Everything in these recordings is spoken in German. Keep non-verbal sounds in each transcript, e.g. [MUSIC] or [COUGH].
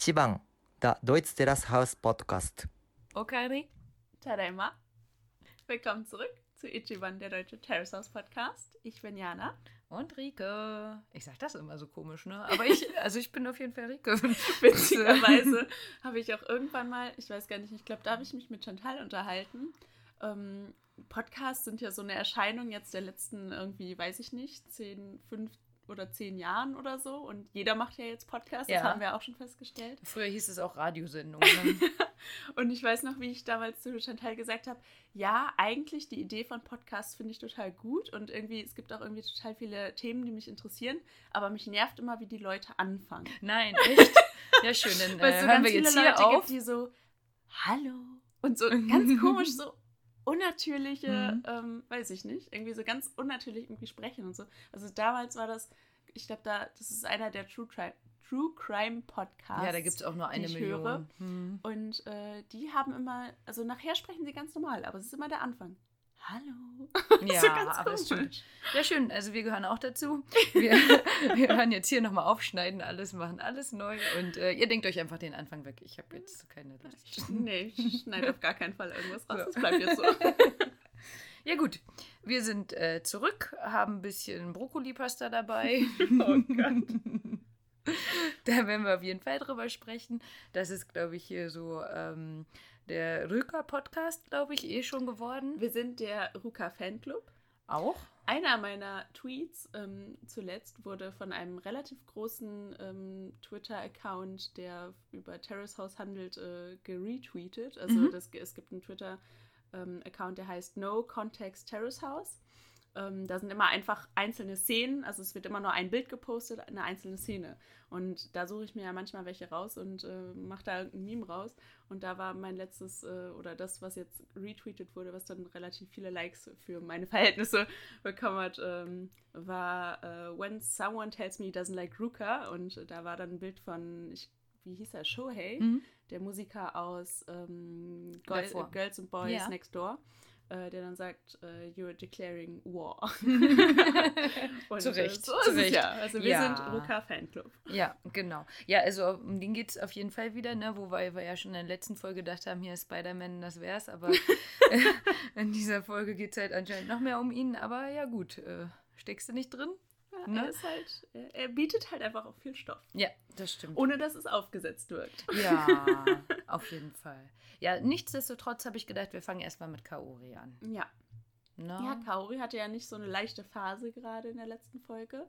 一番 der Deutsch Terrace House Podcast. Okari. Tadaima. Willkommen zurück zu Ichiban, der deutsche Terrace House Podcast. Ich bin Jana. Und Rike. Ich sag das immer so komisch, ne? [LAUGHS] Aber ich, also ich bin auf jeden Fall Rike. [LAUGHS] Witzigerweise [LAUGHS] habe ich auch irgendwann mal, ich weiß gar nicht, ich glaube, da habe ich mich mit Chantal unterhalten. Ähm, Podcasts sind ja so eine Erscheinung jetzt der letzten irgendwie, weiß ich nicht, 10, 5 oder 10 Jahren oder so. Und jeder macht ja jetzt Podcasts, das Ja. haben wir auch schon festgestellt. Früher hieß es auch Radiosendung. Ne? [LAUGHS] Und ich weiß noch, wie ich damals zu Chantal gesagt habe, ja, eigentlich die Idee von Podcasts finde ich total gut und irgendwie, es gibt auch irgendwie total viele Themen, die mich interessieren, aber mich nervt immer, wie die Leute anfangen. Nein, echt? Ja, schön. Dann [LAUGHS] äh, es so hören wir viele jetzt Leute hier auf. gibt, die so, hallo und so [LAUGHS] ganz komisch, so unnatürliche, Mhm. ähm, weiß ich nicht, irgendwie so ganz unnatürlich irgendwie sprechen und so. Also damals war das, ich glaube, da, das ist einer der True Crime, True Crime Podcasts. Ja, da gibt es auch nur eine Million. höre. Hm. Und äh, die haben immer, also nachher sprechen sie ganz normal, aber es ist immer der Anfang. Hallo. [LAUGHS] Ja, so ganz aber komisch. Ja, schön. Also wir gehören auch dazu. Wir, [LAUGHS] [LAUGHS] wir hören jetzt hier nochmal aufschneiden, alles machen, alles neu. Und äh, ihr denkt euch einfach den Anfang weg. Ich habe jetzt keine Lust. Nee, ich schneide auf gar keinen Fall irgendwas raus. Ja. Das bleibt jetzt so. Ja gut, wir sind äh, zurück, haben ein bisschen Brokkoli-Pasta dabei. Oh Gott. da werden wir auf jeden Fall drüber sprechen. Das ist, glaube ich, hier so ähm, der Rücker-Podcast, glaube ich, eh schon geworden. Wir sind der Ruka Fanclub. Auch? Einer meiner Tweets ähm, zuletzt wurde von einem relativ großen ähm, Twitter-Account, der über Terrace House handelt, äh, geretweetet. Also Mhm. das, es gibt einen Twitter-Account, der heißt No Context Terrace House. Ähm, da sind immer einfach einzelne Szenen, also es wird immer nur ein Bild gepostet, eine einzelne Szene. Und da suche ich mir ja manchmal welche raus und äh, mache da irgendein Meme raus. Und da war mein letztes, äh, oder das, was jetzt retweetet wurde, was dann relativ viele Likes für meine [LAUGHS] Verhältnisse bekommen hat, ähm, war äh, When Someone Tells Me He Doesn't Like Ruka. Und da war dann ein Bild von, ich, wie hieß er, Shohei, Mhm. der Musiker aus ähm, äh, Girls and Boys Ja. Next Door. Äh, Der dann sagt, äh, you're declaring war. [LAUGHS] Und, Zu äh, Recht, So zu Recht. ja. Also wir Ja. sind Ruka Fanclub. Ja, genau. Ja, also um den geht es auf jeden Fall wieder, ne? Wobei wir ja schon in der letzten Folge gedacht haben, hier ist Spider-Man, das wär's. Aber [LAUGHS] [LAUGHS] in dieser Folge geht es halt anscheinend noch mehr um ihn. Aber ja, gut, äh, steckst du nicht drin? Ne? er, halt, er, bietet halt einfach auch viel Stoff, Ja, das stimmt. ohne dass es aufgesetzt wirkt. Ja, [LAUGHS] auf jeden Fall. Ja, nichtsdestotrotz habe ich gedacht, wir fangen erstmal mit Kaori an. Ja. Ne? Ja, Kaori hatte ja nicht so eine leichte Phase gerade in der letzten Folge,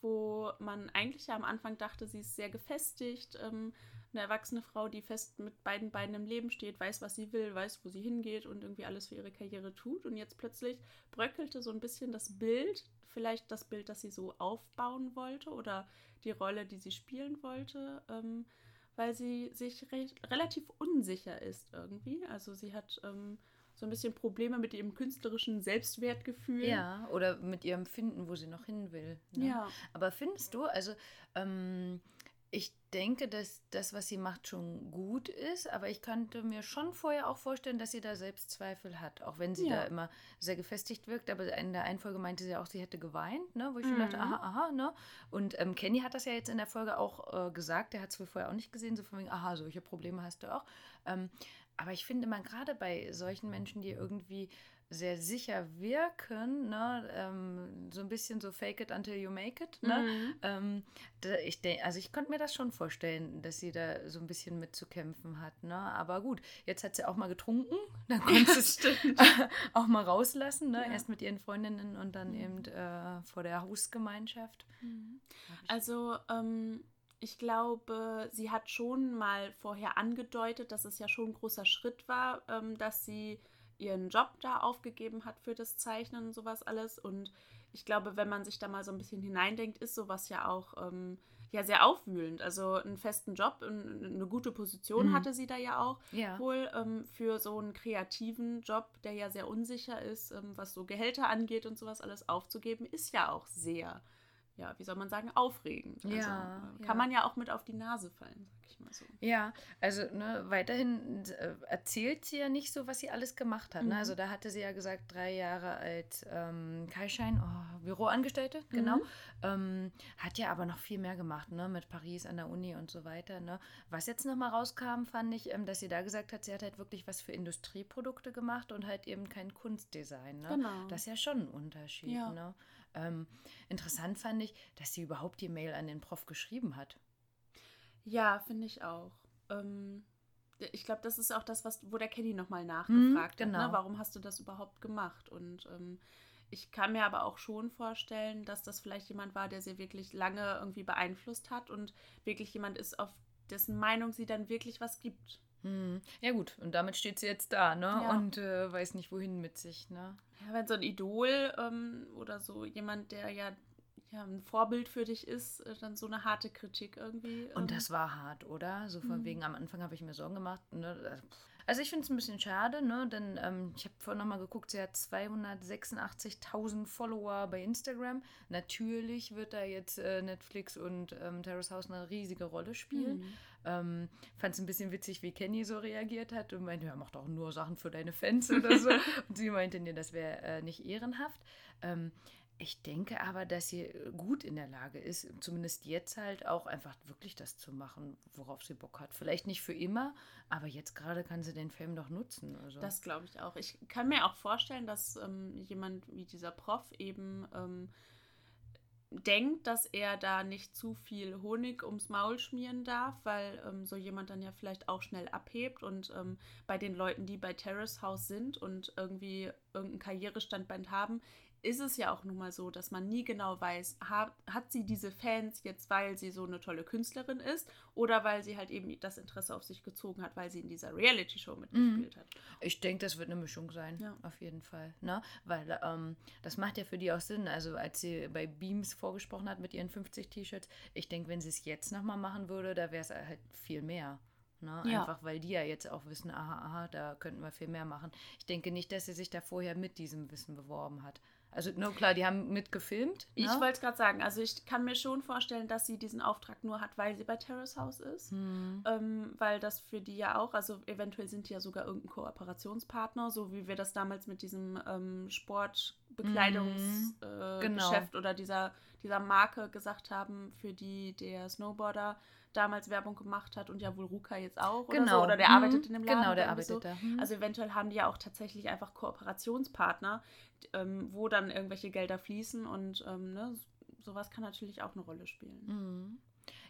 wo man eigentlich ja am Anfang dachte, sie ist sehr gefestigt, ähm, eine erwachsene Frau, die fest mit beiden Beinen im Leben steht, weiß, was sie will, weiß, wo sie hingeht und irgendwie alles für ihre Karriere tut. Und jetzt plötzlich bröckelte so ein bisschen das Bild, vielleicht das Bild, das sie so aufbauen wollte oder die Rolle, die sie spielen wollte, ähm, weil sie sich re relativ unsicher ist irgendwie. Also sie hat ähm, so ein bisschen Probleme mit ihrem künstlerischen Selbstwertgefühl. Ja, oder mit ihrem Finden, wo sie noch hin will. Ne? Ja. Aber findest du, also ähm, ich denke, dass das, was sie macht, schon gut ist, aber ich könnte mir schon vorher auch vorstellen, dass sie da Selbstzweifel hat, auch wenn sie Ja. da immer sehr gefestigt wirkt. Aber in der einen Folge meinte sie auch, sie hätte geweint, ne? wo ich schon Mhm. dachte, aha, aha, ne? Und ähm, Kenny hat das ja jetzt in der Folge auch äh, gesagt, der hat es wohl vorher auch nicht gesehen, so von wegen, aha, solche Probleme hast du auch. Ähm, aber ich finde man gerade bei solchen Menschen, die irgendwie sehr sicher wirken, ne, ähm, so ein bisschen so fake it until you make it, ne? Mhm. Ähm, da, ich denk, also ich konnte mir das schon vorstellen, dass sie da so ein bisschen mit zu kämpfen hat, ne? Aber gut, jetzt hat sie auch mal getrunken, [LAUGHS] dann konnte sie es auch mal rauslassen, ne? Ja. Erst mit ihren Freundinnen und dann Mhm. eben äh, vor der Hausgemeinschaft. Also, ähm, ich glaube, sie hat schon mal vorher angedeutet, dass es ja schon ein großer Schritt war, ähm, dass sie ihren Job da aufgegeben hat für das Zeichnen und sowas alles. Und ich glaube, wenn man sich da mal so ein bisschen hineindenkt, ist sowas ja auch ähm, ja sehr aufwühlend. Also einen festen Job, und eine gute Position Mhm. hatte sie da ja auch. Ja. Wohl ähm, für so einen kreativen Job, der ja sehr unsicher ist, ähm, was so Gehälter angeht und sowas alles aufzugeben, ist ja auch sehr ja, wie soll man sagen, aufregend. Also, Ja, äh, ja. kann man ja auch mit auf die Nase fallen, sag ich mal so. Ja, also ne, weiterhin äh, erzählt sie ja nicht so, was sie alles gemacht hat. Ne? Mhm. Also da hatte sie ja gesagt, drei Jahre als ähm, Kaischein, oh, Büroangestellte, genau. Mhm. Ähm, hat ja aber noch viel mehr gemacht, ne? Mit Paris an der Uni und so weiter. Ne? Was jetzt nochmal rauskam, fand ich, ähm, dass sie da gesagt hat, sie hat halt wirklich was für Industrieprodukte gemacht und halt eben kein Kunstdesign. Ne? Genau. Das ist ja schon ein Unterschied. Ja. Ne? Ähm, interessant fand ich, dass sie überhaupt die Mail an den Prof geschrieben hat. Ja, finde ich auch. Ähm, ich glaube, das ist auch das, was, wo der Kenny nochmal nachgefragt genau. hat. Ne? Warum hast du das überhaupt gemacht? Und ähm, ich kann mir aber auch schon vorstellen, dass das vielleicht jemand war, der sie wirklich lange irgendwie beeinflusst hat und wirklich jemand ist, auf dessen Meinung sie dann wirklich was gibt. Hm. Ja gut, und damit steht sie jetzt da, ne? Ja. Und äh, weiß nicht, wohin mit sich, ne? Ja, wenn so ein Idol ähm, oder so jemand, der ja, ja ein Vorbild für dich ist, äh, dann so eine harte Kritik irgendwie. Und ähm, das war hart, oder? So von Mhm. wegen, am Anfang habe ich mir Sorgen gemacht. Ne? Also ich finde es ein bisschen schade, ne? Denn ähm, ich habe vorhin nochmal geguckt, sie hat 286.000 Follower bei Instagram. Natürlich wird da jetzt äh, Netflix und ähm, Terrace House eine riesige Rolle spielen. Mhm. Ähm, Fand es ein bisschen witzig, wie Kenny so reagiert hat und meinte, ja, mach doch nur Sachen für deine Fans oder so. [LAUGHS] und sie meinte, nee, das wäre äh, nicht ehrenhaft. Ähm, ich denke aber, dass sie gut in der Lage ist, zumindest jetzt halt auch einfach wirklich das zu machen, worauf sie Bock hat. Vielleicht nicht für immer, aber jetzt gerade kann sie den Film doch nutzen. Also. Das glaube ich auch. Ich kann mir auch vorstellen, dass ähm, jemand wie dieser Prof eben ähm, denkt, dass er da nicht zu viel Honig ums Maul schmieren darf, weil ähm, so jemand dann ja vielleicht auch schnell abhebt. Und ähm, bei den Leuten, die bei Terrace House sind und irgendwie irgendein Karrierestandbein haben, ist es ja auch nun mal so, dass man nie genau weiß, hat, hat sie diese Fans jetzt, weil sie so eine tolle Künstlerin ist oder weil sie halt eben das Interesse auf sich gezogen hat, weil sie in dieser Reality-Show mitgespielt hat. Ich denke, das wird eine Mischung sein, Ja. auf jeden Fall. Ne? Weil ähm, das macht ja für die auch Sinn. Also als sie bei Beams vorgesprochen hat mit ihren 50 T-Shirts, ich denke, wenn sie es jetzt nochmal machen würde, da wäre es halt viel mehr. Ne? Ja. Einfach weil die ja jetzt auch wissen, aha, aha, da könnten wir viel mehr machen. Ich denke nicht, dass sie sich da vorher mit diesem Wissen beworben hat. Also, nur klar, die haben mitgefilmt. Ich ne? wollte es gerade sagen, also ich kann mir schon vorstellen, dass sie diesen Auftrag nur hat, weil sie bei Terrace House ist. Hm. Ähm, weil das für die ja auch, also eventuell sind die ja sogar irgendein Kooperationspartner, so wie wir das damals mit diesem ähm, Sportbekleidungsgeschäft äh, Genau. Oder dieser, dieser Marke gesagt haben, für die der Snowboarder damals Werbung gemacht hat und ja wohl Ruka jetzt auch oder Genau. so. Oder der Mhm. arbeitet in dem Laden. Genau, der oder arbeitet so. da. Mhm. Also eventuell haben die ja auch tatsächlich einfach Kooperationspartner, ähm, wo dann irgendwelche Gelder fließen und ähm, ne, sowas kann natürlich auch eine Rolle spielen. Mhm.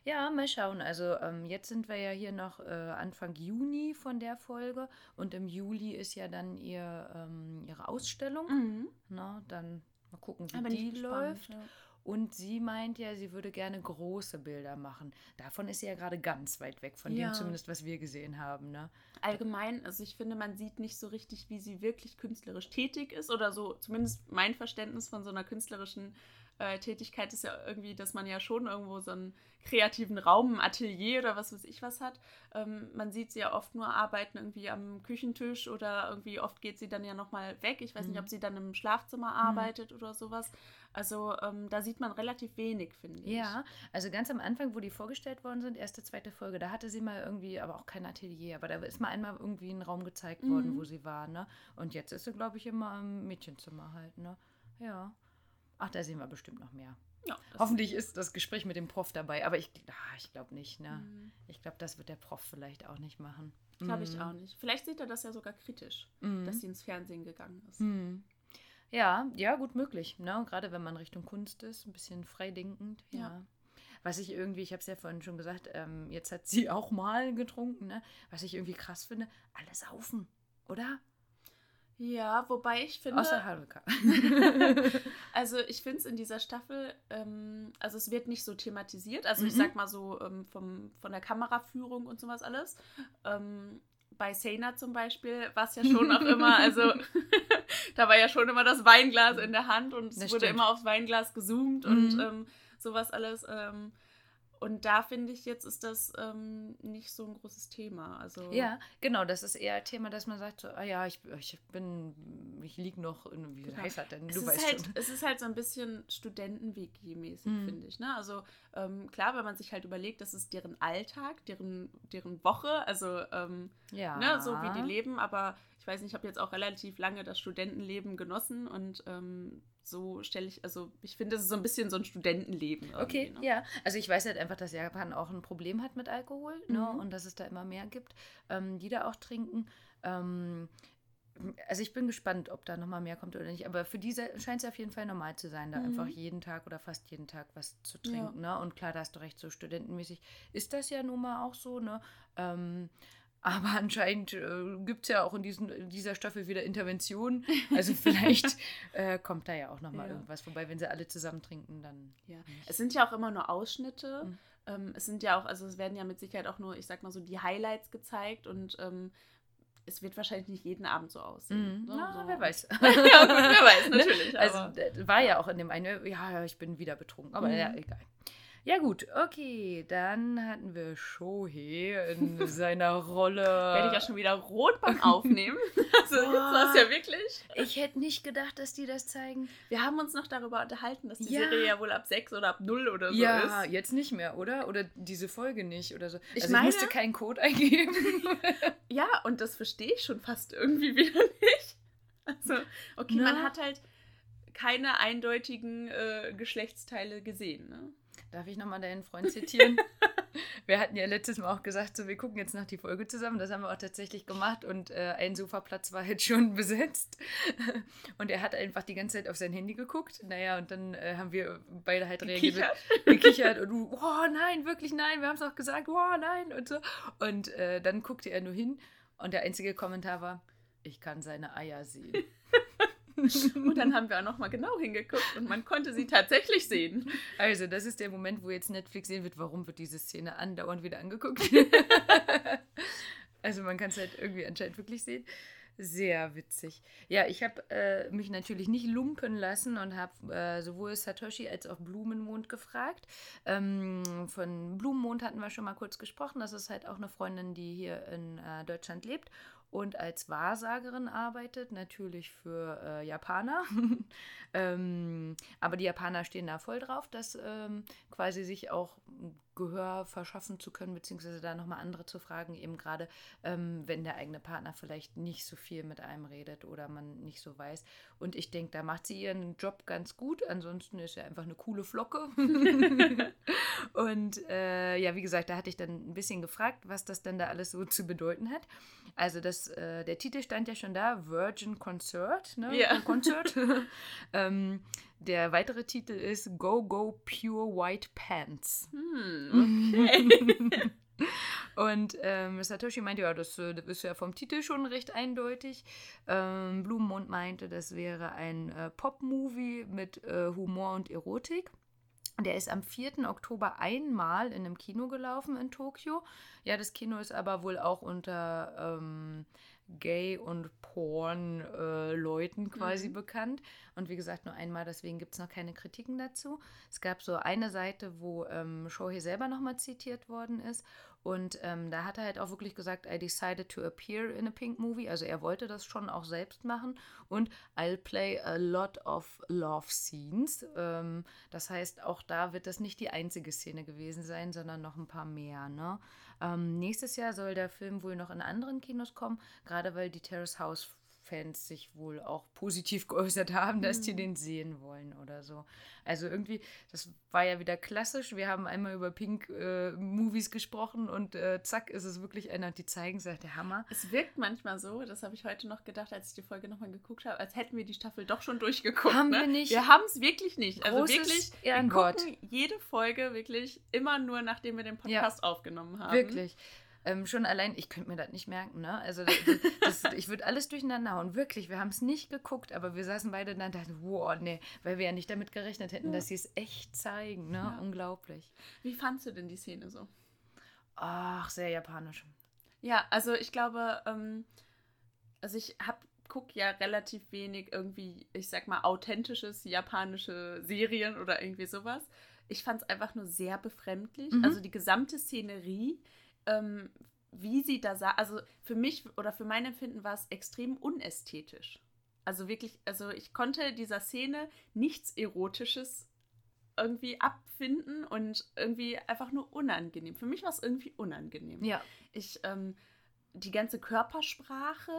Ja, mal schauen. Also ähm, jetzt sind wir ja hier noch äh, Anfang Juni von der Folge und im Juli ist ja dann ihr, ähm, ihre Ausstellung. Mhm. Na, dann mal gucken, wie ich die gespannt, läuft. ja. Und sie meint ja, sie würde gerne große Bilder machen. Davon ist sie ja gerade ganz weit weg, von Ja. dem zumindest, was wir gesehen haben. Ne? Allgemein, also ich finde, man sieht nicht so richtig, wie sie wirklich künstlerisch tätig ist oder so, zumindest mein Verständnis von so einer künstlerischen äh, Tätigkeit ist ja irgendwie, dass man ja schon irgendwo so einen kreativen Raum, ein Atelier oder was weiß ich was hat. Ähm, man sieht sie ja oft nur arbeiten irgendwie am Küchentisch oder irgendwie oft geht sie dann ja nochmal weg. Ich weiß nicht, Mhm. ob sie dann im Schlafzimmer arbeitet oder sowas. Also ähm, da sieht man relativ wenig, finde ich. Ja, also ganz am Anfang, wo die vorgestellt worden sind, erste, zweite Folge, da hatte sie mal irgendwie, aber auch kein Atelier, aber da ist mal einmal irgendwie ein Raum gezeigt worden, Mhm. wo sie war, ne? Und jetzt ist sie, glaube ich, immer im Mädchenzimmer halt, ne? Ja. Ach, da sehen wir bestimmt noch mehr. Ja, Hoffentlich ist das Gespräch mit dem Prof dabei, aber ich, ah, ich glaube nicht, ne? Mhm. Ich glaube, das wird der Prof vielleicht auch nicht machen. Glaube ich Mhm. auch nicht. Vielleicht sieht er das ja sogar kritisch, Mhm. dass sie ins Fernsehen gegangen ist. Hm. Ja, ja, gut möglich. Ne? Gerade wenn man Richtung Kunst ist, ein bisschen freidenkend. Ja. Ja. Was ich irgendwie, ich habe es ja vorhin schon gesagt, ähm, jetzt hat sie auch mal getrunken. Ne? Was ich irgendwie krass finde, alle saufen, oder? Ja, wobei ich finde, Außer Haruka. [LAUGHS] also ich finde es in dieser Staffel, ähm, also es wird nicht so thematisiert, also ich Mhm. sag mal so ähm, vom, von der Kameraführung und sowas alles. Ähm, bei Sena zum Beispiel war es ja schon auch immer, also [LAUGHS] da war ja schon immer das Weinglas in der Hand und es wurde immer aufs Weinglas gezoomt und Mhm. ähm, sowas alles. Ähm, Und da finde ich, jetzt ist das ähm, nicht so ein großes Thema. Also, Ja, genau, das ist eher ein Thema, dass man sagt, so, ah ja, ich, ich bin, ich liege noch in, wie Genau. heißt das denn? Es Du ist, weißt halt, schon. es ist halt so ein bisschen Studenten-WG-mäßig, Mhm. finde ich. Ne? Also ähm, klar, wenn man sich halt überlegt, das ist deren Alltag, deren, deren Woche, also ähm, Ja. ne, so wie die leben, aber ich weiß nicht, ich habe jetzt auch relativ lange das Studentenleben genossen und ähm, so stelle ich, also ich finde, es ist so ein bisschen so ein Studentenleben. Okay, ne? ja. Also ich weiß halt einfach, dass Japan auch ein Problem hat mit Alkohol ne? Mhm. und dass es da immer mehr gibt, ähm, die da auch trinken. Ähm, also ich bin gespannt, ob da nochmal mehr kommt oder nicht. Aber für diese scheint es auf jeden Fall normal zu sein, da Mhm. einfach jeden Tag oder fast jeden Tag was zu Ja. trinken. Ne? Und klar, da hast du recht, so studentenmäßig ist das ja nun mal auch so. Ne? Ähm, aber anscheinend äh, gibt es ja auch in, diesen, in dieser Staffel wieder Interventionen. Also vielleicht [LAUGHS] äh, kommt da ja auch nochmal Ja. irgendwas. Wobei, wenn sie alle zusammen trinken, dann. Ja. Es sind ja auch immer nur Ausschnitte. Mhm. Ähm, es sind ja auch, also es werden ja mit Sicherheit auch nur, ich sag mal so, die Highlights gezeigt und ähm, es wird wahrscheinlich nicht jeden Abend so aussehen. Mhm. ne? Na, so. wer weiß. [LAUGHS] ja, gut, wer weiß, [LAUGHS] natürlich. Also aber- war ja auch in dem einen, ja, ich bin wieder betrunken, aber Mhm. ja, egal. Ja gut, okay, dann hatten wir Shohei in [LAUGHS] seiner Rolle. werde ich ja schon wieder rot beim Aufnehmen. [LAUGHS] Also jetzt war es ja wirklich. Ich hätte nicht gedacht, dass die das zeigen. Wir haben uns noch darüber unterhalten, dass die Ja. Serie ja wohl ab 6 oder ab 0 oder so ja, ist. jetzt nicht mehr, oder? Oder diese Folge nicht oder so. Ich also meine- ich musste keinen Code eingeben. [LAUGHS] Ja, und das verstehe ich schon fast irgendwie wieder nicht. Also, okay, Na? man hat halt keine eindeutigen äh, Geschlechtsteile gesehen. Ne? Darf ich nochmal deinen Freund zitieren? [LAUGHS] wir hatten ja letztes Mal auch gesagt, so wir gucken jetzt nach die Folge zusammen. Das haben wir auch tatsächlich gemacht und äh, ein Sofaplatz war jetzt schon [LAUGHS] besetzt. und er hat einfach die ganze Zeit auf sein Handy geguckt. Naja, und dann äh, haben wir beide halt reagiert. Gekichert. Gekichert und du, oh nein, wirklich nein, wir haben es auch gesagt, oh nein und so. Und äh, dann guckte er nur hin und der einzige Kommentar war, ich kann seine Eier sehen. [LAUGHS] Und dann haben wir auch nochmal genau hingeguckt und man konnte sie tatsächlich sehen. Also, das ist der Moment, wo jetzt Netflix sehen wird, warum wird diese Szene andauernd wieder angeguckt. [LAUGHS] also, man kann es halt irgendwie anscheinend wirklich sehen. Sehr witzig. Ja, ich habe äh, mich natürlich nicht lumpen lassen und habe äh, sowohl Satoshi als auch Blumenmond gefragt. Ähm, von Blumenmond hatten wir schon mal kurz gesprochen. Das ist halt auch eine Freundin, die hier in äh, Deutschland lebt und als Wahrsagerin arbeitet, natürlich für äh, Japaner. [LAUGHS] ähm, aber die Japaner stehen da voll drauf, dass ähm, quasi sich auch Gehör verschaffen zu können, beziehungsweise da nochmal andere zu fragen, eben gerade, ähm, wenn der eigene Partner vielleicht nicht so viel mit einem redet oder man nicht so weiß. Und ich denke, da macht sie ihren Job ganz gut. Ansonsten ist er einfach eine coole Flocke. [LAUGHS] Und äh, ja, wie gesagt, da hatte ich dann ein bisschen gefragt, was das denn da alles so zu bedeuten hat. Also das, äh, der Titel stand ja schon da, Virgin Concert, ne? Ja. Concert. [LAUGHS] ähm, der weitere Titel ist Go Go Pure White Pants. Hm, okay. [LAUGHS] Und ähm, Satoshi meinte, ja, das, äh, das ist ja vom Titel schon recht eindeutig. Ähm, Blumenmond meinte, das wäre ein äh, Pop-Movie mit äh, Humor und Erotik. Der ist am 4. Oktober einmal in einem Kino gelaufen in Tokio. Ja, das Kino ist aber wohl auch unter ähm, Gay- und Porn-Leuten quasi Mhm. bekannt. Und wie gesagt, nur einmal, deswegen gibt es noch keine Kritiken dazu. Es gab so eine Seite, wo ähm, Shohei selber nochmal zitiert worden ist. Und ähm, da hat er halt auch wirklich gesagt, I decided to appear in a pink movie. Also er wollte das schon auch selbst machen. Und I'll play a lot of love scenes. Ähm, das heißt, auch da wird das nicht die einzige Szene gewesen sein, sondern noch ein paar mehr. Ne? Ähm, nächstes Jahr soll der Film wohl noch in anderen Kinos kommen, gerade weil die Terrace House Fans sich wohl auch positiv [LAUGHS] geäußert haben, dass die Mhm. den sehen wollen oder so. Also irgendwie, das war ja wieder klassisch. Wir haben einmal über Pink-Movies gesprochen und äh, zack ist es wirklich einer die zeigen es, der Hammer. Es wirkt manchmal so, das habe ich heute noch gedacht, als ich die Folge nochmal geguckt habe, als hätten wir die Staffel doch schon durchgeguckt. Haben ne? wir nicht. Wir haben es wirklich nicht. Also wirklich, wir gucken jede Folge wirklich immer nur, nachdem wir den Podcast aufgenommen haben. Wirklich. Ähm, schon allein, ich könnte mir das nicht merken, ne? Also das, das, ich würde alles durcheinander hauen. Wirklich, wir haben es nicht geguckt, aber wir saßen beide da und dachten, wow, nee, weil wir ja nicht damit gerechnet hätten, Ja. dass sie es echt zeigen, ne? Ja. Unglaublich. Wie fandst du denn die Szene so? Ach, sehr japanisch. Ja, also ich glaube, ähm, also ich hab, guck ja relativ wenig irgendwie, ich sag mal, authentisches japanische Serien oder irgendwie sowas. ich fand es einfach nur sehr befremdlich. Mhm. Also die gesamte Szenerie, ähm, wie sie da sah, also für mich oder für mein Empfinden war es extrem unästhetisch. Also wirklich, also ich konnte dieser Szene nichts Erotisches irgendwie abfinden und irgendwie einfach nur unangenehm. Für mich war es irgendwie unangenehm. Ja. Ich, ähm, die ganze Körpersprache,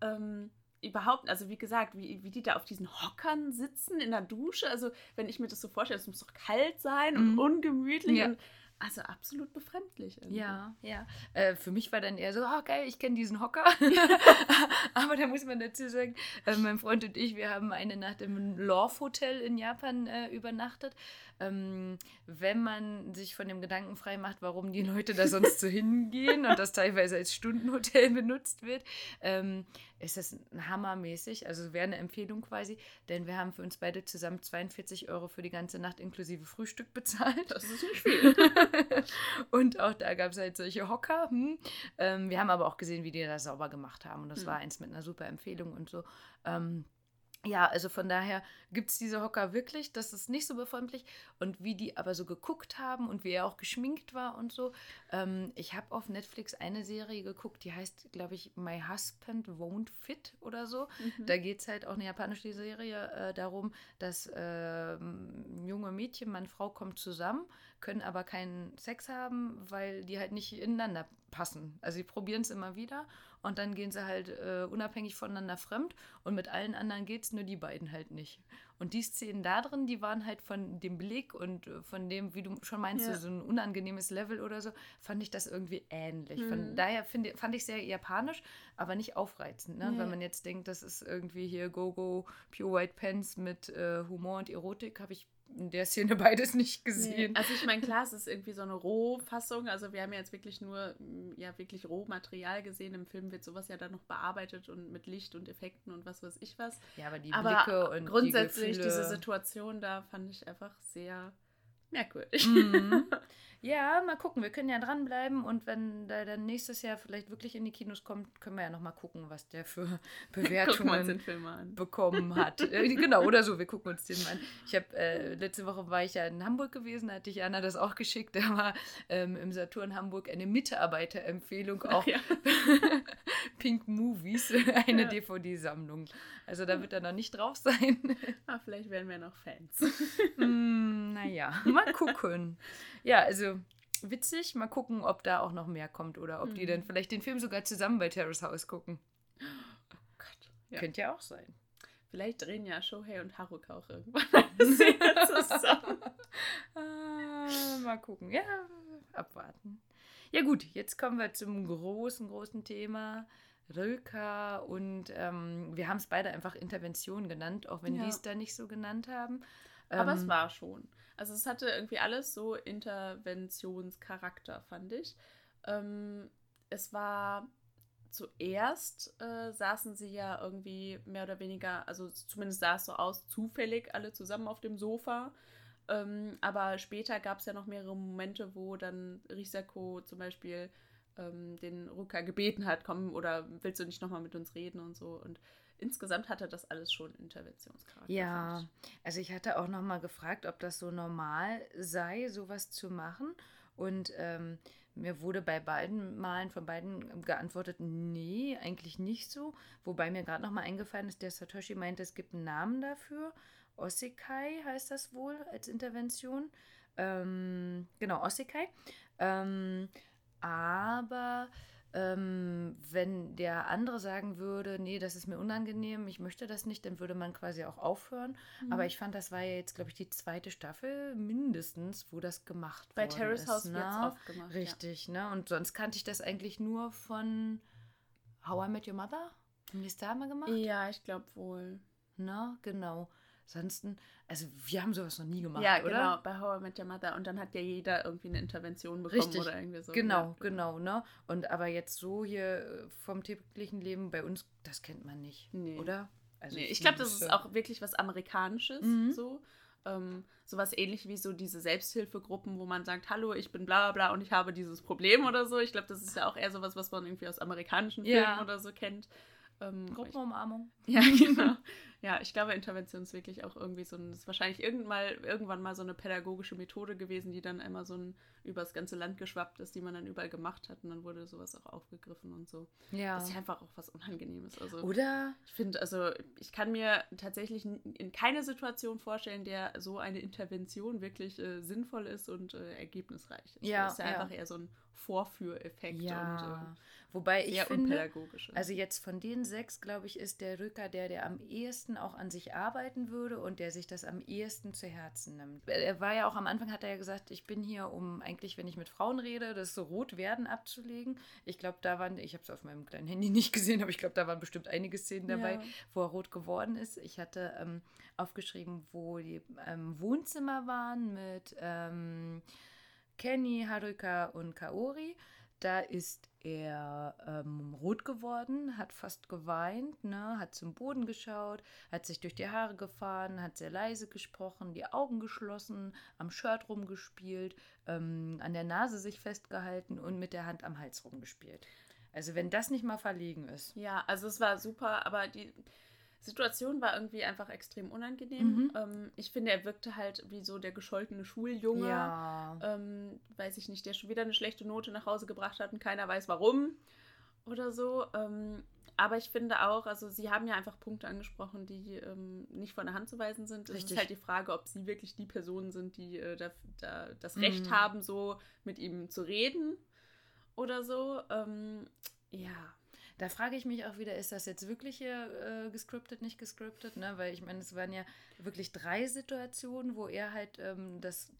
ähm, überhaupt, also wie gesagt, wie, wie die da auf diesen Hockern sitzen in der Dusche. Also, wenn ich mir das so vorstelle, es muss doch kalt sein Mhm. und ungemütlich. Ja. Und, also absolut befremdlich. irgendwie. Ja, ja. Äh, für mich war dann eher so, oh geil, ich kenne diesen Hocker. [LAUGHS] Aber da muss man dazu sagen, äh, mein Freund und ich, wir haben eine Nacht im Love Hotel in Japan äh, übernachtet. Ähm, wenn man sich von dem Gedanken frei macht, warum die Leute da sonst so hingehen und das teilweise als Stundenhotel [LAUGHS] benutzt wird, ähm, ist das hammermäßig. Also wäre eine Empfehlung quasi, denn wir haben für uns beide zusammen 42 Euro für die ganze Nacht inklusive Frühstück bezahlt. Das ist nicht viel. [LAUGHS] und auch da gab es halt solche Hocker. Hm. Ähm, wir haben aber auch gesehen, wie die das sauber gemacht haben. Und das Hm. war eins mit einer super Empfehlung und so. Ähm, ja, also von daher gibt es diese Hocker wirklich. Das ist nicht so befremdlich. Und wie die aber so geguckt haben und wie er auch geschminkt war und so. Ähm, ich habe auf Netflix eine Serie geguckt, die heißt, glaube ich, My Husband Won't Fit oder so. Mhm. Da geht es halt auch eine japanische Serie äh, darum, dass ähm, junge Mädchen, Mann, Frau kommen zusammen, können aber keinen Sex haben, weil die halt nicht ineinander passen. Also sie probieren es immer wieder und dann gehen sie halt äh, unabhängig voneinander fremd und mit allen anderen geht es, nur die beiden halt nicht. Und die Szenen da drin, die waren halt von dem Blick und äh, von dem, wie du schon meinst, Ja. so ein unangenehmes Level oder so, fand ich das irgendwie ähnlich. Von Mhm. daher finde, fand ich sehr japanisch, aber nicht aufreizend. Ne? Nee. Wenn man jetzt denkt, das ist irgendwie hier Go-Go Pure White Pants mit äh, Humor und Erotik, habe ich in der Szene [LAUGHS] beides nicht Nee. gesehen. Also ich meine, klar, es ist irgendwie so eine Rohfassung. Also wir haben ja jetzt wirklich nur m, ja wirklich Rohmaterial gesehen. Im Film wird sowas ja dann noch bearbeitet und mit Licht und Effekten und was weiß ich was. Ja, aber die Aber Blicke und grundsätzlich die diese. Situation da fand ich einfach sehr merkwürdig. Mhm. [LAUGHS] Ja, mal gucken. Wir können ja dranbleiben und wenn der dann nächstes Jahr vielleicht wirklich in die Kinos kommt, können wir ja nochmal gucken, was der für [LAUGHS] Bewertungen bekommen hat. [LAUGHS] Äh, genau, oder so. Wir gucken uns den mal an. Ich habe äh, letzte Woche war ich ja in Hamburg gewesen, da hatte ich Anna das auch geschickt. Da war ähm, im Saturn Hamburg eine Mitarbeiterempfehlung, auch Ja. [LAUGHS] Pink Movies, eine Ja. DVD-Sammlung. Also da wird er noch nicht drauf sein. Ah, vielleicht werden wir noch Fans. Hm, naja, mal gucken. Ja, also witzig. Mal gucken, ob da auch noch mehr kommt oder ob die Mhm. dann vielleicht den Film sogar zusammen bei Terrace House gucken. Gott. Ja. Könnte ja auch sein. Vielleicht drehen ja Shohei und Haruka auch irgendwann [LAUGHS] [LAUGHS] eine Szene zusammen. Ah, mal gucken. Ja, abwarten. Ja gut, jetzt kommen wir zum großen, großen Thema. Rilka und ähm, wir haben es beide einfach Intervention genannt, auch wenn Ja. die es da nicht so genannt haben. Aber es Ähm, war schon. Also es hatte irgendwie alles so Interventionscharakter, fand ich. Ähm, es war zuerst äh, saßen sie ja irgendwie mehr oder weniger, also zumindest sah es so aus, zufällig alle zusammen auf dem Sofa. Ähm, aber später gab es ja noch mehrere Momente, wo dann Risako zum Beispiel ähm, den Ruka gebeten hat, komm, oder willst du nicht nochmal mit uns reden und so. Und insgesamt hatte das alles schon Interventionscharakter. Ja, fand also ich hatte auch noch mal gefragt, ob das so normal sei, sowas zu machen. Und ähm, mir wurde bei beiden Malen von beiden geantwortet, nee, eigentlich nicht so. Wobei mir gerade noch mal eingefallen ist, der Satoshi meinte, es gibt einen Namen dafür. Osekai heißt das wohl als Intervention. Ähm, genau, Osekai. Ähm, aber ähm, wenn der andere sagen würde, nee, das ist mir unangenehm, ich möchte das nicht, dann würde man quasi auch aufhören. ich. Aber ich fand, das war ja jetzt, glaube ich, die zweite Staffel mindestens, wo das gemacht Bei worden Terrace ist. House ne? wird es oft gemacht. Richtig, ne? Und sonst kannte ich das eigentlich nur von How I Met Your Mother. Haben die es da mal gemacht? Ja, ja ich glaube wohl. Na, genau. Ansonsten, also wir haben sowas noch nie gemacht, ja, oder? genau, bei How I Met Your Mother. Und dann hat ja jeder irgendwie eine Intervention bekommen Richtig, oder irgendwie so. Genau, Ja, genau, ne? Und aber jetzt so hier äh, vom täglichen Leben bei uns, das kennt man nicht, Nee. oder? Also nee, ich glaube, das ist auch wirklich was Amerikanisches, Mhm. so. Ähm, sowas ähnlich wie so diese Selbsthilfegruppen, wo man sagt, hallo, ich bin bla bla bla und ich habe dieses Problem oder so. Ich glaube, das ist ja auch eher sowas, was man irgendwie aus amerikanischen Filmen Ja. oder so kennt. Ähm, Gruppenumarmung. [LAUGHS] Ja, genau. Ja, ich glaube, Intervention ist wirklich auch irgendwie so ein, ist wahrscheinlich irgendwann mal, irgendwann mal so eine pädagogische Methode gewesen, die dann immer so ein übers ganze Land geschwappt ist, die man dann überall gemacht hat und dann wurde sowas auch aufgegriffen und so. Ja. Das ist einfach auch was Unangenehmes. Also Oder? ich finde, also ich kann mir tatsächlich in keine Situation vorstellen, der so eine Intervention wirklich äh, sinnvoll ist und äh, ergebnisreich ist. Ja, Das ist ja, ja. einfach eher so ein Vorführeffekt Ja. und ähm, Wobei ich sehr finde, unpädagogisch. also jetzt von den sechs, glaube ich, ist der Rücker der, der am ehesten auch an sich arbeiten würde und der sich das am ehesten zu Herzen nimmt. Er war ja auch am Anfang, hat er ja gesagt, ich bin hier, um eigentlich, wenn ich mit Frauen rede, das so Rotwerden abzulegen. Ich glaube, da waren, ich habe es auf meinem kleinen Handy [LAUGHS] nicht gesehen, aber ich glaube, da waren bestimmt einige Szenen dabei, Ja. wo er rot geworden ist. Ich hatte ähm, aufgeschrieben, wo die ähm, Wohnzimmer waren mit ähm, Kenny, Haruka und Kaori. Da ist er ähm, rot geworden, hat fast geweint, ne, hat zum Boden geschaut, hat sich durch die Haare gefahren, hat sehr leise gesprochen, die Augen geschlossen, am Shirt rumgespielt, ähm, an der Nase sich festgehalten und mit der Hand am Hals rumgespielt. Also wenn das nicht mal verlegen ist. Ja, also es war super, aber die Situation war irgendwie einfach extrem unangenehm. Mhm. Ähm, ich finde, er wirkte halt wie so der gescholtene Schuljunge. Ja. Ähm, weiß ich nicht, der schon wieder eine schlechte Note nach Hause gebracht hat und keiner weiß warum oder so. Ähm, aber ich finde auch, also Sie haben ja einfach Punkte angesprochen, die ähm, nicht von der Hand zu weisen sind. Es ist halt die Frage, ob Sie wirklich die Personen sind, die äh, da, da, das Mhm. Recht haben, so mit ihm zu reden oder so. Ähm, ja. Da frage ich mich auch wieder, ist das jetzt wirklich hier äh, gescriptet, nicht gescriptet? Ne? Weil ich meine, es waren ja wirklich drei Situationen, wo er halt ähm, das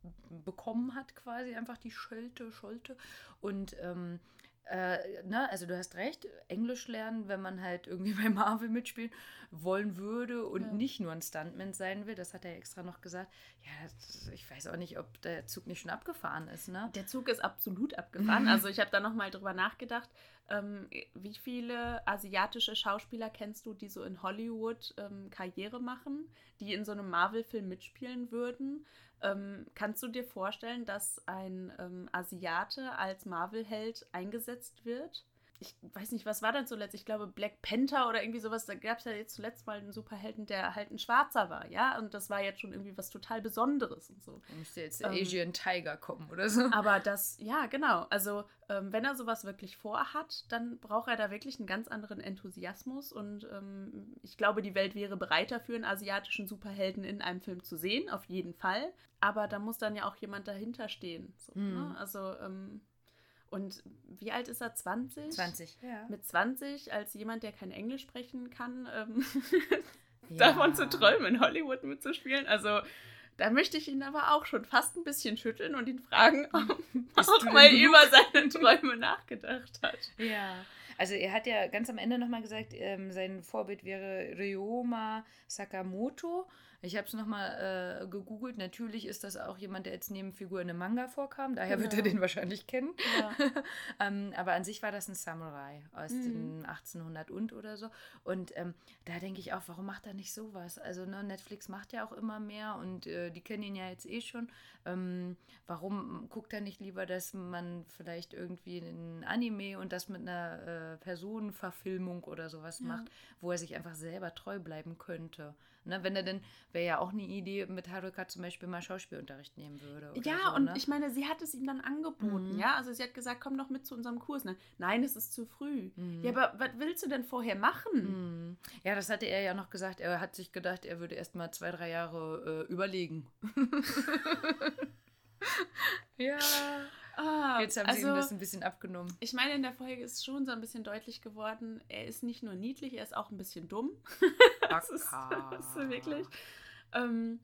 bekommen hat, quasi einfach die Schelte, Scholte. Und ähm, äh, ne, also du hast recht, Englisch lernen, wenn man halt irgendwie [LAUGHS] bei Marvel mitspielen wollen würde und Ja. nicht nur ein Stuntman sein will, das hat er extra noch gesagt. Ja, das, ich weiß auch nicht, ob der Zug nicht schon abgefahren ist, ne? Der Zug ist absolut abgefahren. [LAUGHS] Also ich habe da nochmal drüber nachgedacht, ähm, wie viele asiatische Schauspieler kennst du, die so in Hollywood ähm, Karriere machen, die in so einem Marvel-Film mitspielen würden? Ähm, kannst du dir vorstellen, dass ein ähm, Asiate als Marvel-Held eingesetzt wird? Ich weiß nicht, was war denn zuletzt? Ich glaube, Black Panther oder irgendwie sowas. Da gab es ja jetzt zuletzt mal einen Superhelden, der halt ein Schwarzer war, ja? Und das war jetzt schon irgendwie was total Besonderes und so. Da müsste jetzt der Ähm, Asian Tiger kommen oder so. [LAUGHS] Aber das, ja, genau. Also, ähm, wenn er sowas wirklich vorhat, dann braucht er da wirklich einen ganz anderen Enthusiasmus. Und ähm, ich glaube, die Welt wäre bereit dafür, einen asiatischen Superhelden in einem Film zu sehen, auf jeden Fall. Aber da muss dann ja auch jemand dahinter stehen. So, Mhm. ne? Also, ähm, und wie alt ist er? 20? 20, ja. Mit 20, als jemand, der kein Englisch sprechen kann, ähm, Ja. [LAUGHS] davon zu träumen, in Hollywood mitzuspielen. Also da möchte ich ihn aber auch schon fast ein bisschen schütteln und ihn fragen, [LAUGHS] ob er auch mal genug? über seine [LAUGHS] Träume nachgedacht hat. Ja. Also er hat ja ganz am Ende nochmal gesagt, ähm, sein Vorbild wäre Ryoma Sakamoto. Ich habe es nochmal äh, gegoogelt. Natürlich ist das auch jemand, der als Nebenfigur in einem Manga vorkam. Daher wird er Genau. den wahrscheinlich kennen. Ja. [LAUGHS] ähm, aber an sich war das ein Samurai aus Mhm. den 1800 und oder so. Und ähm, da denke ich auch, warum macht er nicht sowas? Also ne, Netflix macht ja auch immer mehr und äh, die kennen ihn ja jetzt eh schon. Ähm, warum guckt er nicht lieber, dass man vielleicht irgendwie ein Anime und das mit einer äh, Personenverfilmung oder sowas Ja. macht, wo er sich einfach selber treu bleiben könnte? Ne, wenn er denn, wäre ja auch eine Idee, mit Haruka zum Beispiel mal Schauspielunterricht nehmen würde. Ja, so, und ne? ich meine, sie hat es ihm dann angeboten, Mhm. ja. Also sie hat gesagt, komm doch mit zu unserem Kurs. Ne? Nein, es ist zu früh. Mhm. Ja, aber was willst du denn vorher machen? Mhm. Ja, das hatte er ja noch gesagt. Er hat sich gedacht, er würde erst mal zwei, drei Jahre äh, überlegen. [LAUGHS] ja. Ah, Jetzt haben sie ihm das ein bisschen abgenommen. Ich meine, in der Folge ist schon so ein bisschen deutlich geworden, er ist nicht nur niedlich, er ist auch ein bisschen dumm. Das ist, [LAUGHS] das ist wirklich ähm,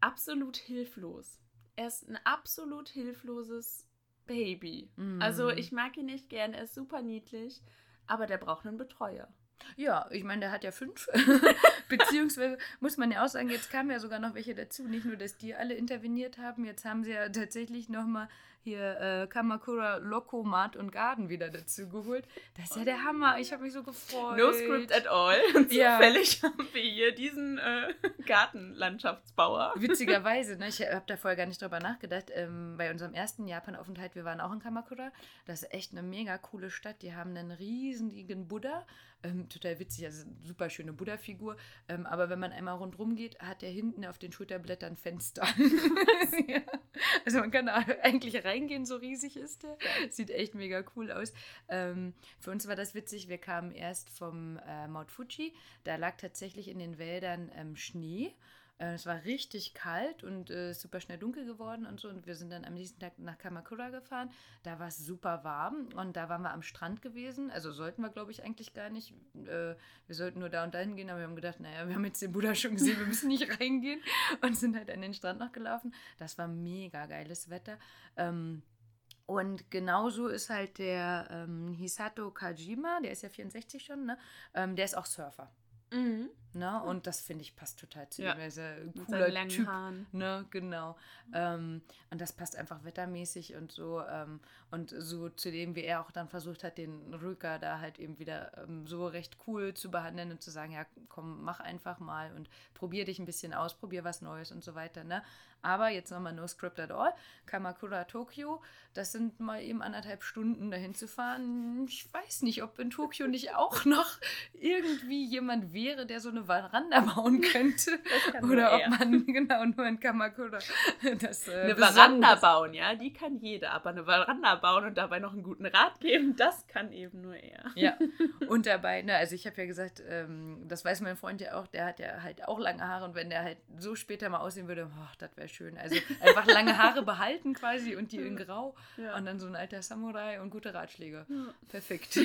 absolut hilflos. Er ist ein absolut hilfloses Baby. Mhm. Also ich mag ihn nicht gern, er ist super niedlich, aber der braucht einen Betreuer. Ja, ich meine, der hat ja fünf. [LAUGHS] Beziehungsweise muss man ja auch sagen, jetzt kamen ja sogar noch welche dazu. Nicht nur, dass die alle interveniert haben, jetzt haben sie ja tatsächlich nochmal hier äh, Kamakura, Loco, Mart und Garden wieder dazu geholt. Das ist ja der Hammer. Ich habe mich so gefreut. No script at all. [LAUGHS] Ja. Zufällig haben wir hier diesen äh, [LAUGHS] Gartenlandschaftsbauer. Witzigerweise, [LAUGHS] ne, ich habe da vorher gar nicht drüber nachgedacht. Ähm, bei unserem ersten Japan-Aufenthalt, wir waren auch in Kamakura. Das ist echt eine mega coole Stadt. Die haben einen riesigen Buddha. Ähm, total witzig, also super schöne Buddha-Figur. Ähm, aber wenn man einmal rundherum geht, hat er hinten auf den Schulterblättern Fenster. ja. Also man kann da eigentlich reingehen, so riesig ist der. Sieht echt mega cool aus. Ähm, für uns war das witzig, wir kamen erst vom äh, Mount Fuji. Da lag tatsächlich in den Wäldern ähm, Schnee. Äh, es war richtig kalt und äh, super schnell dunkel geworden und so. Und wir sind dann am nächsten Tag nach Kamakura gefahren. Da war es super warm und da waren wir am Strand gewesen. Also sollten wir, glaube ich, eigentlich gar nicht. Äh, wir sollten nur da und dahin gehen, aber wir haben gedacht, naja, wir haben jetzt den Buddha schon gesehen, wir müssen nicht [LAUGHS] reingehen und sind halt an den Strand noch gelaufen. Das war mega geiles Wetter. Ähm, und genauso ist halt der ähm, Hisato Kajima, der ist ja 64 schon, ne? Ähm, der ist auch Surfer. Mhm. Ne? Und das finde ich passt total zu Ja. ihm. Er ist ein cooler Typ. Haaren. Ne, genau. Ähm, und das passt einfach wettermäßig und so. Ähm, und so zu dem, wie er auch dann versucht hat, den Rücker da halt eben wieder ähm, so recht cool zu behandeln und zu sagen, ja, komm, mach einfach mal und probier dich ein bisschen aus, probier was Neues und so weiter. Ne? Aber jetzt nochmal no script at all. Kamakura Tokio, das sind mal eben anderthalb Stunden dahin zu fahren. Ich weiß nicht, ob in Tokio nicht auch noch irgendwie jemand wäre, der so eine Veranda bauen könnte. [LAUGHS] Oder ob er. man [LAUGHS] genau nur in Kamakura das äh, Eine Besonderes- Veranda bauen, ja, die kann jeder. Aber eine Veranda bauen und dabei noch einen guten Rat geben, das kann eben nur er. Ja, [LAUGHS] und dabei, ne, also ich habe ja gesagt, ähm, das weiß mein Freund ja auch, der hat ja halt auch lange Haare und wenn der halt so später mal aussehen würde, oh, das wäre schön. Also einfach lange Haare behalten quasi und die in Grau Ja. und dann so ein alter Samurai und gute Ratschläge. Ja. Perfekt.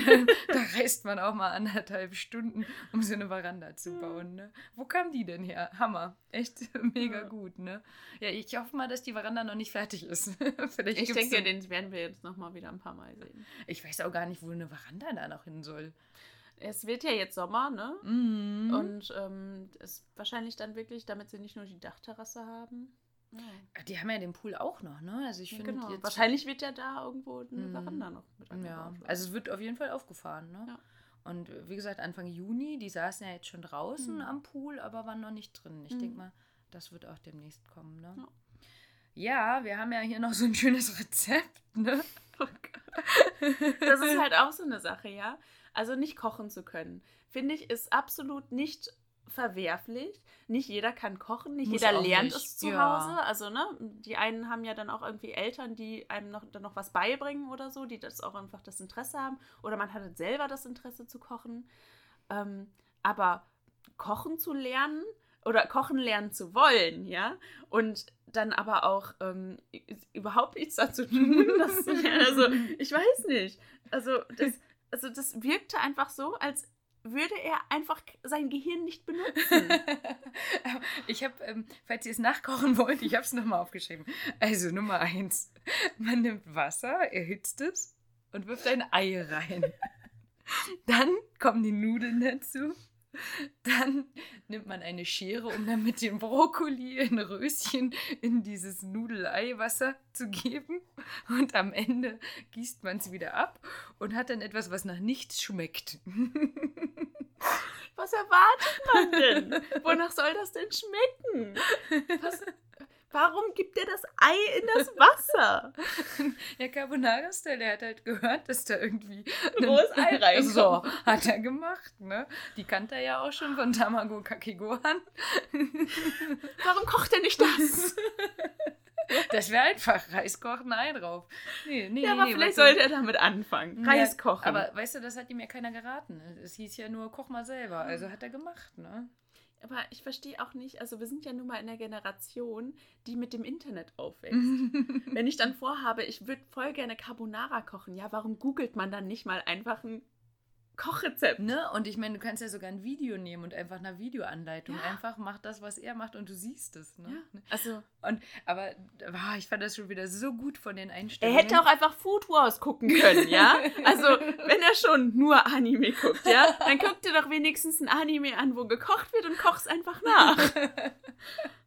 da reist man auch mal anderthalb Stunden, um so eine Veranda zu bauen. Ne? Wo kam die denn her? Hammer. Echt [LAUGHS] mega Ja. gut, ne? Ja, ich hoffe mal, dass die Veranda noch nicht fertig ist. [LAUGHS] Vielleicht Ich denke, so- den werden wir jetzt nochmal wieder ein paar Mal sehen. ich weiß auch gar nicht, wo eine Veranda da noch hin soll. Es wird ja jetzt Sommer, ne? Mhm. Und ähm, ist wahrscheinlich dann wirklich, damit sie nicht nur die Dachterrasse haben. Ja. Die haben ja den Pool auch noch, ne? Also ich Ja, finde genau. Wahrscheinlich wird ja da irgendwo eine Mhm. Veranda noch mit Ja, eingebaut werden. also es wird auf jeden Fall aufgefahren, ne? Ja. Und wie gesagt, Anfang Juni, die saßen ja jetzt schon draußen Mhm. am Pool, aber waren noch nicht drin. Ich Mhm. denke mal, das wird auch demnächst kommen, ne? Ja. Ja, wir haben ja hier noch so ein schönes Rezept, ne? [LAUGHS] Das ist halt auch so eine Sache, ja. Also nicht kochen zu können, finde ich, ist absolut nicht verwerflich. Nicht jeder kann kochen, nicht Muss jeder lernt nicht, es zu ja. Hause. Also, ne, die einen haben ja dann auch irgendwie Eltern, die einem noch, dann noch was beibringen oder so, die das auch einfach das Interesse haben. Oder man hat selber das Interesse zu kochen. Ähm, aber kochen zu lernen oder kochen lernen zu wollen, ja, und dann aber auch ähm, überhaupt nichts dazu tun. Das, also, ich weiß nicht. Also das, also, das wirkte einfach so, als würde er einfach sein Gehirn nicht benutzen. [LAUGHS] ich habe, ähm, falls ihr es nachkochen wollt, ich habe es nochmal aufgeschrieben. Also Nummer eins, man nimmt Wasser, erhitzt es und wirft ein Ei rein. [LAUGHS] Dann kommen die Nudeln dazu. [LAUGHS] Dann nimmt man eine Schere, um dann mit dem Brokkoli in Röschen in dieses Nudeleiwasser zu geben. Und am Ende gießt man es wieder ab und hat dann etwas, was nach nichts schmeckt. Was erwartet man denn? Wonach soll das denn schmecken? [LAUGHS] Was, warum gibt er das Ei in das Wasser? [LAUGHS] Ja, Carbonara-Style, der hat halt gehört, dass da irgendwie Ein rohes Ei [LAUGHS] reinkommt. So, hat er gemacht, ne? Die kannte er ja auch schon von Tamago Kake Gohan. [LAUGHS] Warum kocht er nicht das? Das wäre einfach Reis kochen, Ei drauf. Nee, nee, Ja, aber nee, vielleicht sollte er damit anfangen. Reis kochen. Aber weißt du, das hat ihm ja keiner geraten. Es hieß ja nur, koch mal selber. Also hat er gemacht, ne? Aber ich verstehe auch nicht, also wir sind ja nun mal in der Generation, die mit dem Internet aufwächst. [LAUGHS] Wenn ich dann vorhabe, ich würde voll gerne Carbonara kochen, ja, warum googelt man dann nicht mal einfach ein Kochrezept? Ne? Und ich meine, du kannst ja sogar ein Video nehmen und einfach eine Videoanleitung. Ja. Einfach mach das, was er macht und du siehst es. Ne? Ja, also Und, aber ah, ich fand das schon wieder so gut von den er Einstellungen. hätte auch einfach Food Wars gucken können, ja? [LAUGHS] Also, wenn er schon nur Anime guckt, ja, dann guckt er doch wenigstens ein Anime an, wo gekocht wird und koch's einfach nach. [LAUGHS]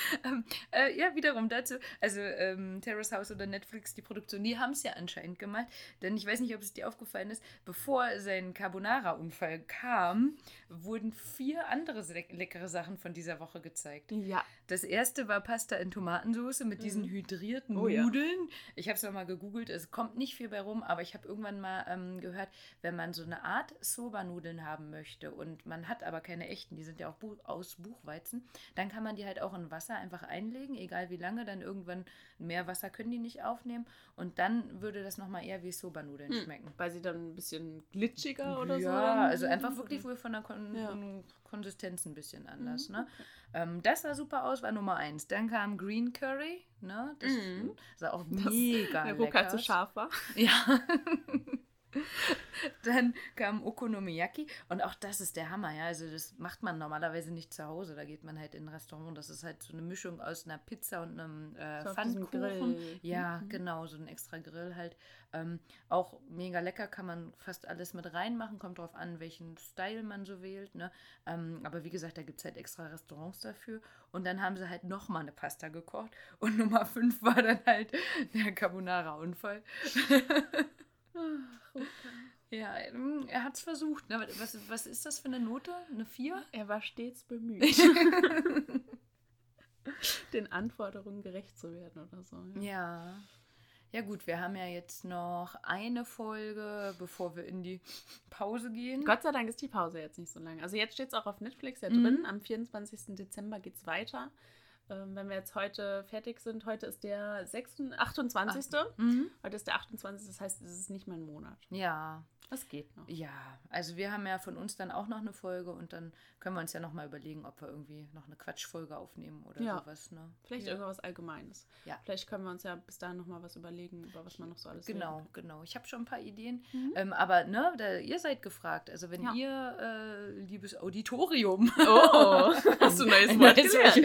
[LAUGHS] ähm, äh, ja, wiederum dazu, also ähm, Terrace House oder Netflix, die Produktion, die haben es ja anscheinend gemacht, denn ich weiß nicht, ob es dir aufgefallen ist, bevor sein Carbonara-Unfall kam, wurden vier andere le leckere Sachen von dieser Woche gezeigt. Ja. Das erste war Pasta in Tomatensauce mit diesen Mhm. hydrierten Oh ja. Nudeln. Ich habe es nochmal gegoogelt, es kommt nicht viel bei rum, aber ich habe irgendwann mal ähm, gehört, wenn man so eine Art Soba-Nudeln haben möchte und man hat aber keine echten, die sind ja auch Bu aus Buchweizen, dann kann man die halt auch in Wasser einfach einlegen, egal wie lange, dann irgendwann mehr Wasser können die nicht aufnehmen und dann würde das nochmal eher wie Soba-Nudeln Hm. schmecken. Weil sie dann ein bisschen glitschiger oder so. Ja, also einfach wirklich wohl von der Kon Ja. Kon Konsistenz ein bisschen anders. Mhm, Ne? Ähm, das sah super aus, war Nummer eins. Dann kam Green Curry, ne? Das Mhm. sah auch Das- mega Der lecker aus. scharf war. Ja. [LAUGHS] Dann kam Okonomiyaki und auch das ist der Hammer, ja. Also das macht man normalerweise nicht zu Hause. Da geht man halt in ein Restaurant. Das ist halt so eine Mischung aus einer Pizza und einem äh, So Pfannkuchen. Ja, Mhm. genau, so ein extra Grill halt. Ähm, auch mega lecker, kann man fast alles mit reinmachen. Kommt drauf an, welchen Style man so wählt. Ne? Ähm, aber wie gesagt, da gibt es halt extra Restaurants dafür. Und dann haben sie halt nochmal eine Pasta gekocht. Und Nummer 5 war dann halt der Carbonara-Unfall. [LAUGHS] Ach, Ruka. Ja, ähm, er hat es versucht. Ne? Was, was ist das für eine Note? Eine 4? Er war stets bemüht, [LAUGHS] [LAUGHS] den Anforderungen gerecht zu werden oder so. Ja. Ja gut, wir haben ja jetzt noch eine Folge, bevor wir in die Pause gehen. Gott sei Dank ist die Pause jetzt nicht so lang. Also jetzt steht es auch auf Netflix ja Mhm. drin. Am 24. Dezember geht es weiter. Ähm, wenn wir jetzt heute fertig sind, heute ist der 26, 28. Mhm. Heute ist der 28. Das heißt, es ist nicht mal ein Monat. Ja, Das geht noch. ja. Also wir haben ja von uns dann auch noch eine Folge und dann können wir uns ja noch mal überlegen, ob wir irgendwie noch eine Quatschfolge aufnehmen oder Ja. sowas. Ne? Vielleicht ja. irgendwas Allgemeines. Ja. Vielleicht können wir uns ja bis dahin noch mal was überlegen, über was man noch so alles Genau, genau. Ich habe schon ein paar Ideen. Mhm. Ähm, aber ne, da, ihr seid gefragt. Also wenn Ja. ihr, äh, liebes Auditorium, Oh, [LAUGHS] hast du ein neues Wort gelernt?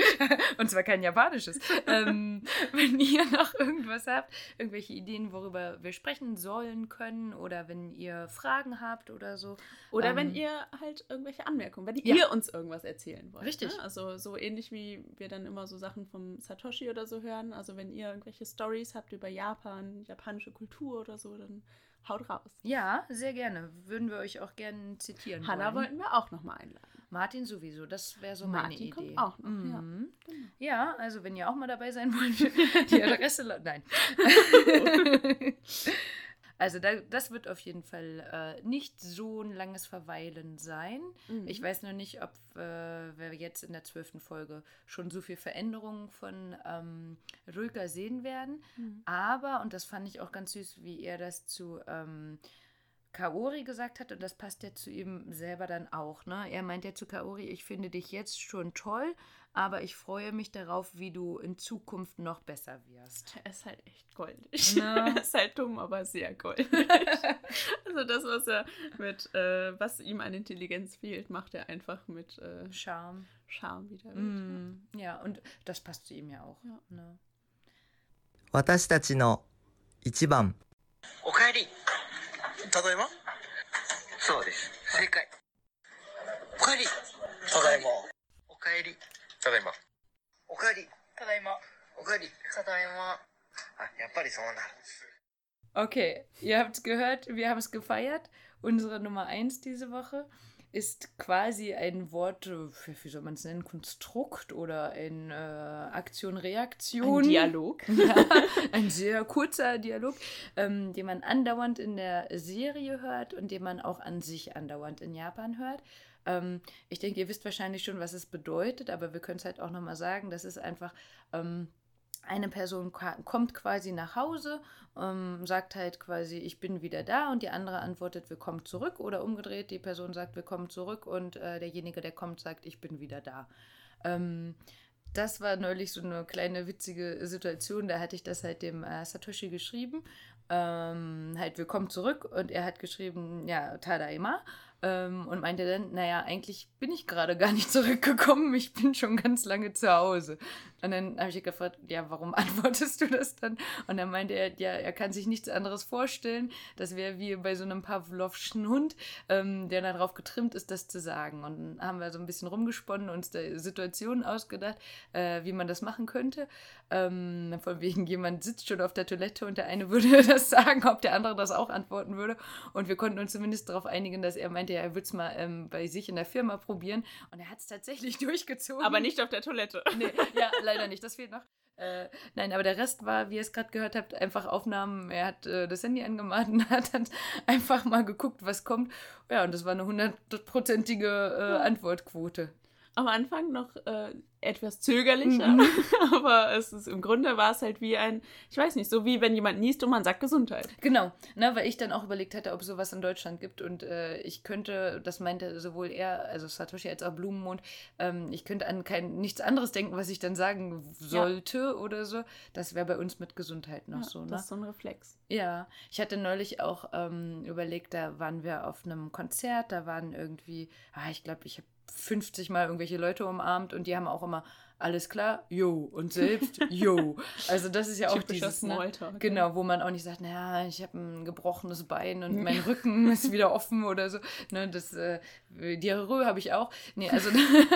Und zwar kein japanisches. [LAUGHS] ähm, wenn ihr noch irgendwas habt, irgendwelche Ideen, worüber wir sprechen sollen, können, oder wenn ihr Fragen habt oder so. Oder Ähm, wenn ihr halt irgendwelche Anmerkungen, wenn Ja. ihr uns irgendwas erzählen wollt. Richtig. Ne? Also so ähnlich wie wir dann immer so Sachen vom Satoshi oder so hören. Also wenn ihr irgendwelche Stories habt über Japan, japanische Kultur oder so, dann haut raus. Ja, sehr gerne. Würden wir euch auch gerne zitieren Hanna wollen. wollten wir auch nochmal einladen. Martin sowieso, das wäre so meine Martin Idee. kommt auch noch, ja. Mhm. Genau. Ja, also wenn ihr auch mal dabei sein wollt, [LAUGHS] die Adresse, nein. [LAUGHS] also da, das wird auf jeden Fall äh, nicht so ein langes Verweilen sein. Mhm. Ich weiß nur nicht, ob äh, wir jetzt in der zwölften Folge schon so viel Veränderungen von ähm, Rülker sehen werden. Mhm. Aber, und das fand ich auch ganz süß, wie er das zu ähm, Kaori gesagt hat, und das passt ja zu ihm selber dann auch. Ne? Er meint ja zu Kaori, ich finde dich jetzt schon toll, aber ich freue mich darauf, wie du in Zukunft noch besser wirst. Er ist halt echt goldig. Na. [LAUGHS] Er ist halt dumm, aber sehr goldig. [LAUGHS] also das, was er mit, äh, was ihm an Intelligenz fehlt, macht er einfach mit äh, Charme. Charme wieder. weg. Mm, ja, und das passt zu ihm ja auch. Ja. Ne? 私たちの一番おかえり ただいまそうです正解おかえりただいまおかえりただいまおかえりただいまおかえりただいまあやっぱりそうなる Okay, ihr habt es gehört, wir haben es gefeiert. Unsere Nummer 1 diese Woche ist quasi ein Wort, äh, wie soll man es nennen, Konstrukt oder ein äh, Aktion-Reaktion. Ein Dialog. [LAUGHS] Ja, ein sehr kurzer Dialog, ähm, den man andauernd in der Serie hört und den man auch an sich andauernd in Japan hört. Ähm, ich denke, ihr wisst wahrscheinlich schon, was es bedeutet, aber wir können es halt auch nochmal sagen. Das ist einfach, ähm, eine Person kommt quasi nach Hause, ähm, sagt halt quasi, ich bin wieder da und die andere antwortet, wir kommen zurück oder umgedreht, die Person sagt, wir kommen zurück und äh, derjenige, der kommt, sagt, ich bin wieder da. Ähm, das war neulich so eine kleine witzige Situation. Da hatte ich das halt dem äh, Satoshi geschrieben. Ähm, halt, wir kommen zurück und er hat geschrieben, ja, Tadaima. Ähm, und meinte dann, naja, eigentlich bin ich gerade gar nicht [LAUGHS] zurückgekommen, ich bin schon ganz lange zu Hause. Und dann habe ich gefragt, ja, warum [LAUGHS] antwortest du das dann? Und dann meinte er, ja, er kann sich nichts anderes vorstellen. Das wäre wie bei so einem Pavlovschen Hund, ähm, der darauf getrimmt ist, das zu sagen. Und dann haben wir so ein bisschen rumgesponnen, uns da Situationen ausgedacht, äh, wie man das machen könnte. Ähm, von wegen, jemand sitzt schon auf der Toilette und der eine [LAUGHS] würde das sagen, ob der andere das auch antworten würde. Und wir konnten uns zumindest darauf einigen, dass er meinte, ja, er würde es mal ähm, bei sich in der Firma probieren. Und er hat es tatsächlich [LAUGHS] durchgezogen. Aber nicht auf der Toilette. [LAUGHS] Nee, ja, [LAUGHS] leider nicht. Das fehlt noch. Äh, nein, aber der Rest war, wie ihr es gerade gehört habt, einfach Aufnahmen. Er hat äh, das Handy angemacht und hat dann einfach mal geguckt, was kommt. Ja, und das war eine hundertprozentige äh, Antwortquote am Anfang noch äh, etwas zögerlicher, mhm. [LAUGHS] aber es ist im Grunde war es halt wie ein, ich weiß nicht, so wie wenn jemand niest und man sagt Gesundheit. Genau, ne, weil ich dann auch überlegt hatte, ob es sowas in Deutschland gibt und äh, ich könnte, das meinte sowohl er, also Satoshi als auch Blumenmond, ähm, ich könnte an kein nichts anderes denken, was ich dann sagen sollte ja. oder so. Das wäre bei uns mit Gesundheit noch ja, so. Ne? Das ist so ein Reflex. Ja, ich hatte neulich auch ähm, überlegt, da waren wir auf einem Konzert, da waren irgendwie, ah, ich glaube, ich habe 50 Mal irgendwelche Leute umarmt und die haben auch immer alles klar, yo und selbst [LAUGHS] yo. Also das ist ja auch dieses ne, genau, wo man auch nicht sagt, naja, ich habe ein gebrochenes Bein und mein Rücken [LAUGHS] ist wieder offen oder so. Ne, das äh, Diarrhoe habe ich auch. Nee, also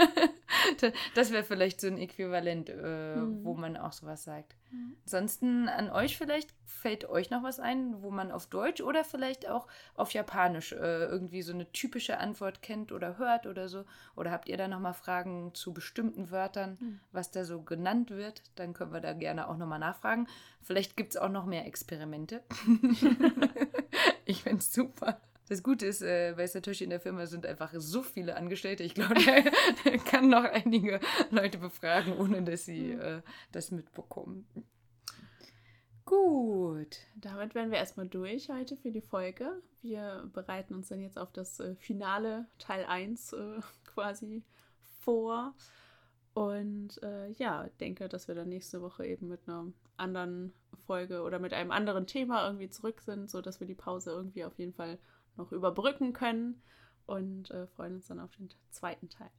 [LAUGHS] [LAUGHS] das wäre vielleicht so ein Äquivalent, äh, mhm. wo man auch sowas sagt. Mhm. Ansonsten an euch vielleicht fällt euch noch was ein, wo man auf Deutsch oder vielleicht auch auf Japanisch äh, irgendwie so eine typische Antwort kennt oder hört oder so? Oder habt ihr da nochmal Fragen zu bestimmten Wörtern, mhm. was da so genannt wird? Dann können wir da gerne auch nochmal nachfragen. Vielleicht gibt es auch noch mehr Experimente. [LAUGHS] ich finde es super. Das Gute ist, äh, bei Satoshi in der Firma sind einfach so viele Angestellte. Ich glaube, der, [LAUGHS] kann noch einige Leute befragen, ohne dass sie äh, das mitbekommen. Gut. Damit wären wir erstmal durch heute für die Folge. Wir bereiten uns dann jetzt auf das äh, Finale Teil 1 äh, [LAUGHS] quasi vor. Und äh, ja, denke, dass wir dann nächste Woche eben mit einer anderen Folge oder mit einem anderen Thema irgendwie zurück sind, sodass wir die Pause irgendwie auf jeden Fall noch überbrücken können und äh, freuen uns dann auf den zweiten Teil.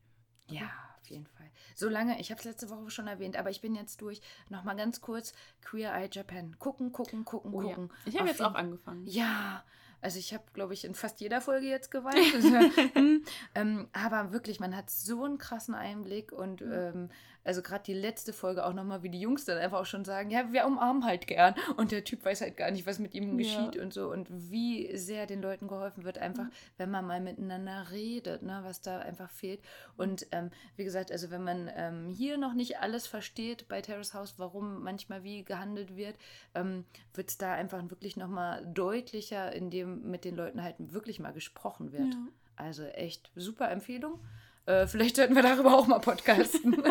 Ja, auf jeden Fall. Solange, ich habe es letzte Woche schon erwähnt, aber ich bin jetzt durch. Nochmal ganz kurz: Queer Eye Japan. Gucken, gucken, gucken, oh, gucken. Ja. Ich habe jetzt auch angefangen. Ja, also ich habe, glaube ich, in fast jeder Folge jetzt geweint. Also, [LAUGHS] hm, ähm, aber wirklich, man hat so einen krassen Einblick und mhm. ähm, also gerade die letzte Folge auch nochmal, wie die Jungs dann einfach auch schon sagen, ja, wir umarmen halt gern. Und der Typ weiß halt gar nicht, was mit ihm geschieht ja. und so. Und wie sehr den Leuten geholfen wird, einfach, mhm. wenn man mal miteinander redet, ne, was da einfach fehlt. Und ähm, wie gesagt, also wenn man ähm, hier noch nicht alles versteht bei Terrace House, warum manchmal wie gehandelt wird, ähm, wird es da einfach wirklich nochmal deutlicher, mit den Leuten halt wirklich mal gesprochen wird. Ja. Also echt super Empfehlung. Äh, vielleicht sollten wir darüber auch mal podcasten. [LAUGHS]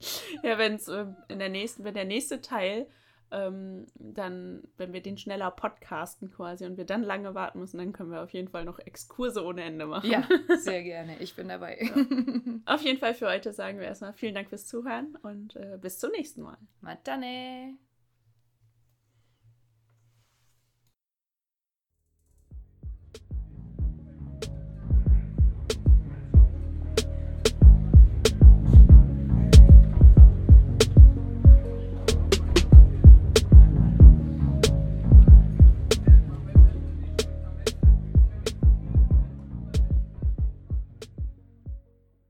[LAUGHS] ja, wenn es äh, in der nächsten, wenn der nächste Teil ähm, dann, wenn wir den schneller podcasten quasi und wir dann lange warten müssen, dann können wir auf jeden Fall noch Exkurse ohne Ende machen. Ja, [LAUGHS] sehr gerne. Ich bin dabei. Ja. Auf jeden Fall für heute sagen wir erstmal vielen Dank fürs Zuhören und äh, bis zum nächsten Mal. Matane.